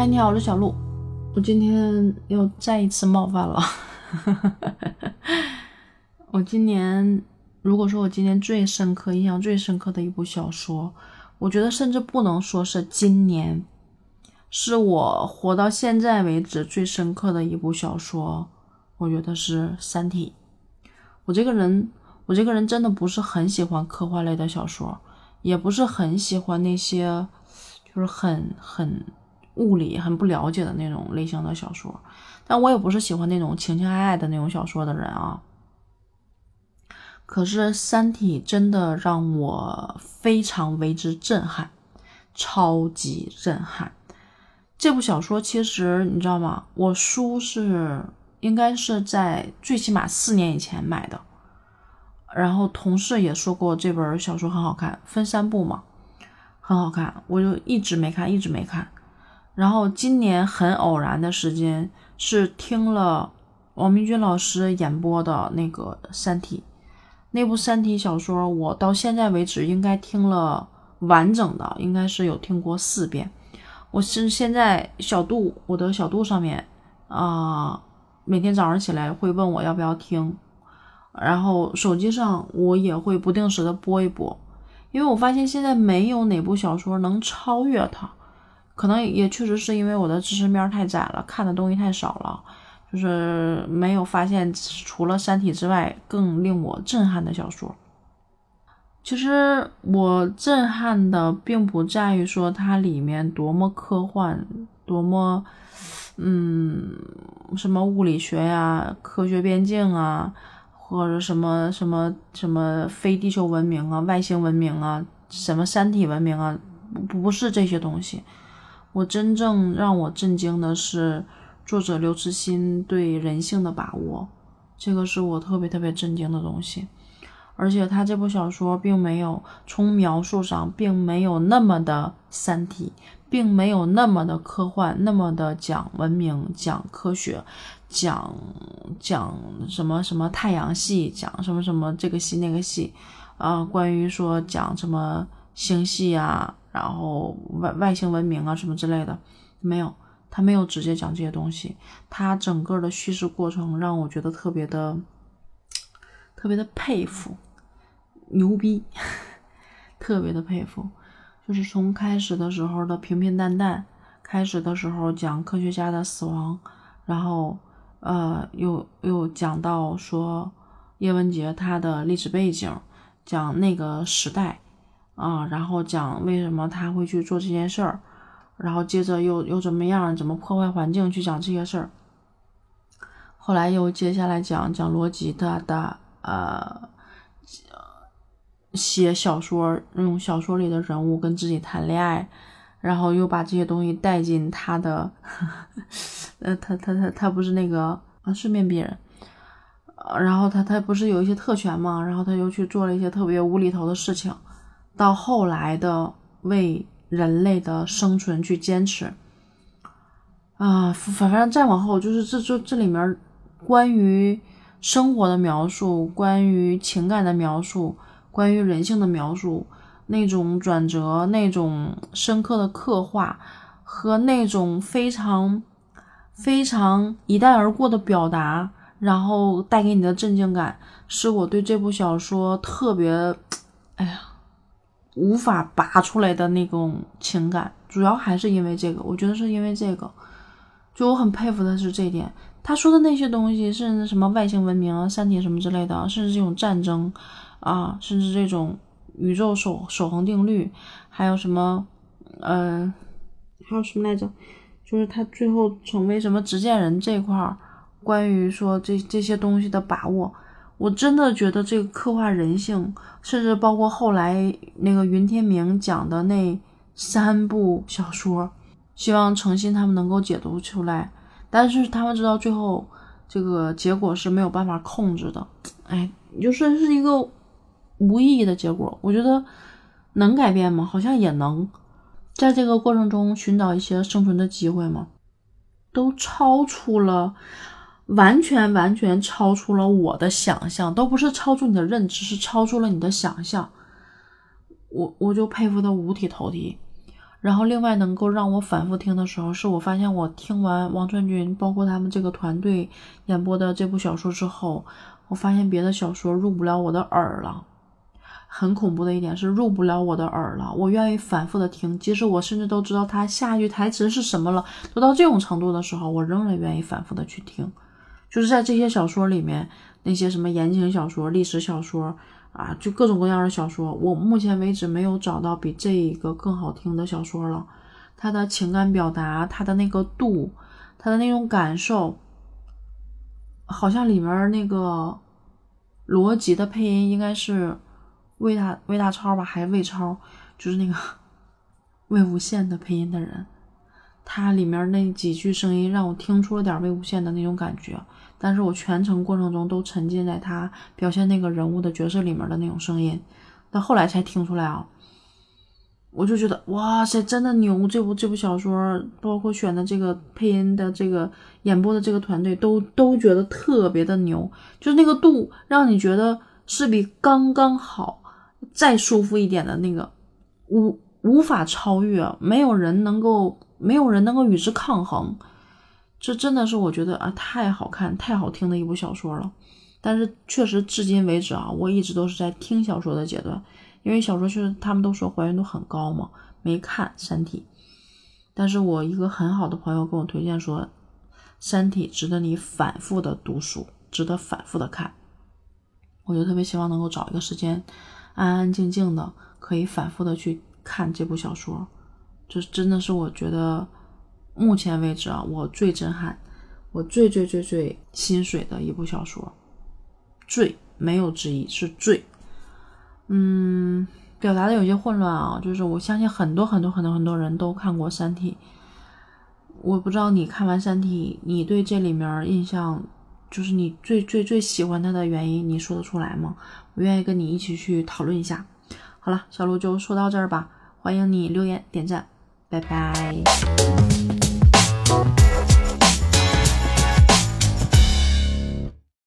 嗨，你好，我是小鹿。我今天又再一次冒犯了。我今年，如果说我今年最深刻、印象最深刻的一部小说，我觉得甚至不能说是今年，是我活到现在为止最深刻的一部小说。我觉得是《三体》。我这个人，我这个人真的不是很喜欢科幻类的小说，也不是很喜欢那些就是很很。物理很不了解的那种类型的小说，但我也不是喜欢那种情情爱爱的那种小说的人啊。可是《三体》真的让我非常为之震撼，超级震撼。这部小说其实你知道吗？我书是应该是在最起码四年以前买的，然后同事也说过这本小说很好看，分三部嘛，很好看，我就一直没看，一直没看。然后今年很偶然的时间是听了王明军老师演播的那个《三体》，那部《三体》小说，我到现在为止应该听了完整的，应该是有听过四遍。我是现在小度，我的小度上面啊，每天早上起来会问我要不要听，然后手机上我也会不定时的播一播，因为我发现现在没有哪部小说能超越它。可能也确实是因为我的知识面太窄了，看的东西太少了，就是没有发现除了《三体》之外更令我震撼的小说。其实我震撼的并不在于说它里面多么科幻，多么嗯什么物理学呀、科学边境啊，或者什么什么什么非地球文明啊、外星文明啊、什么三体文明啊，不不是这些东西。我真正让我震惊的是作者刘慈欣对人性的把握，这个是我特别特别震惊的东西。而且他这部小说并没有从描述上并没有那么的三体，并没有那么的科幻，那么的讲文明、讲科学、讲讲什么什么太阳系，讲什么什么这个系那个系，啊，关于说讲什么星系啊。然后外外星文明啊什么之类的，没有，他没有直接讲这些东西。他整个的叙事过程让我觉得特别的，特别的佩服，牛逼，特别的佩服。就是从开始的时候的平平淡淡，开始的时候讲科学家的死亡，然后呃又又讲到说叶文洁他的历史背景，讲那个时代。啊，然后讲为什么他会去做这件事儿，然后接着又又怎么样，怎么破坏环境去讲这些事儿。后来又接下来讲讲罗辑他的呃写小说，用小说里的人物跟自己谈恋爱，然后又把这些东西带进他的，呃，他他他他不是那个啊顺便别人，然后他他不是有一些特权嘛，然后他又去做了一些特别无厘头的事情。到后来的为人类的生存去坚持啊，反正再往后就是这这这里面关于生活的描述，关于情感的描述，关于人性的描述，那种转折，那种深刻的刻画和那种非常非常一带而过的表达，然后带给你的震惊感，是我对这部小说特别，哎呀。无法拔出来的那种情感，主要还是因为这个。我觉得是因为这个，就我很佩服的是这一点。他说的那些东西，是什么外星文明啊、三体什么之类的，甚至这种战争啊，甚至这种宇宙守守恒定律，还有什么呃，还有什么来着？就是他最后成为什么执剑人这块儿，关于说这这些东西的把握。我真的觉得这个刻画人性，甚至包括后来那个云天明讲的那三部小说，希望诚心他们能够解读出来。但是他们知道最后这个结果是没有办法控制的，哎，就说是一个无意义的结果。我觉得能改变吗？好像也能，在这个过程中寻找一些生存的机会吗？都超出了。完全完全超出了我的想象，都不是超出你的认知，是超出了你的想象。我我就佩服的五体投地。然后另外能够让我反复听的时候，是我发现我听完王传君包括他们这个团队演播的这部小说之后，我发现别的小说入不了我的耳了。很恐怖的一点是入不了我的耳了。我愿意反复的听，即使我甚至都知道他下一句台词是什么了，都到这种程度的时候，我仍然愿意反复的去听。就是在这些小说里面，那些什么言情小说、历史小说。啊，就各种各样的小说，我目前为止没有找到比这一个更好听的小说了。他的情感表达，他的那个度，他的那种感受，好像里面那个逻辑的配音应该是魏大魏大超吧，还是魏超？就是那个 魏无羡的配音的人。他里面那几句声音让我听出了点魏无羡的那种感觉。但是我全程过程中都沉浸在他表现那个人物的角色里面的那种声音，但后来才听出来啊，我就觉得哇塞，真的牛！这部这部小说，包括选的这个配音的这个演播的这个团队，都都觉得特别的牛，就是那个度让你觉得是比刚刚好再舒服一点的那个，无无法超越，没有人能够，没有人能够与之抗衡。这真的是我觉得啊，太好看、太好听的一部小说了。但是确实至今为止啊，我一直都是在听小说的阶段，因为小说确实他们都说还原度很高嘛，没看《三体》。但是我一个很好的朋友跟我推荐说，《三体》值得你反复的读书，值得反复的看。我就特别希望能够找一个时间，安安静静的，可以反复的去看这部小说。这真的是我觉得。目前为止啊，我最震撼，我最最最最心水的一部小说，最没有之一是最，嗯，表达的有些混乱啊，就是我相信很多很多很多很多人都看过《三体》，我不知道你看完《三体》，你对这里面印象，就是你最最最喜欢它的原因，你说得出来吗？我愿意跟你一起去讨论一下。好了，小鹿就说到这儿吧，欢迎你留言点赞，拜拜。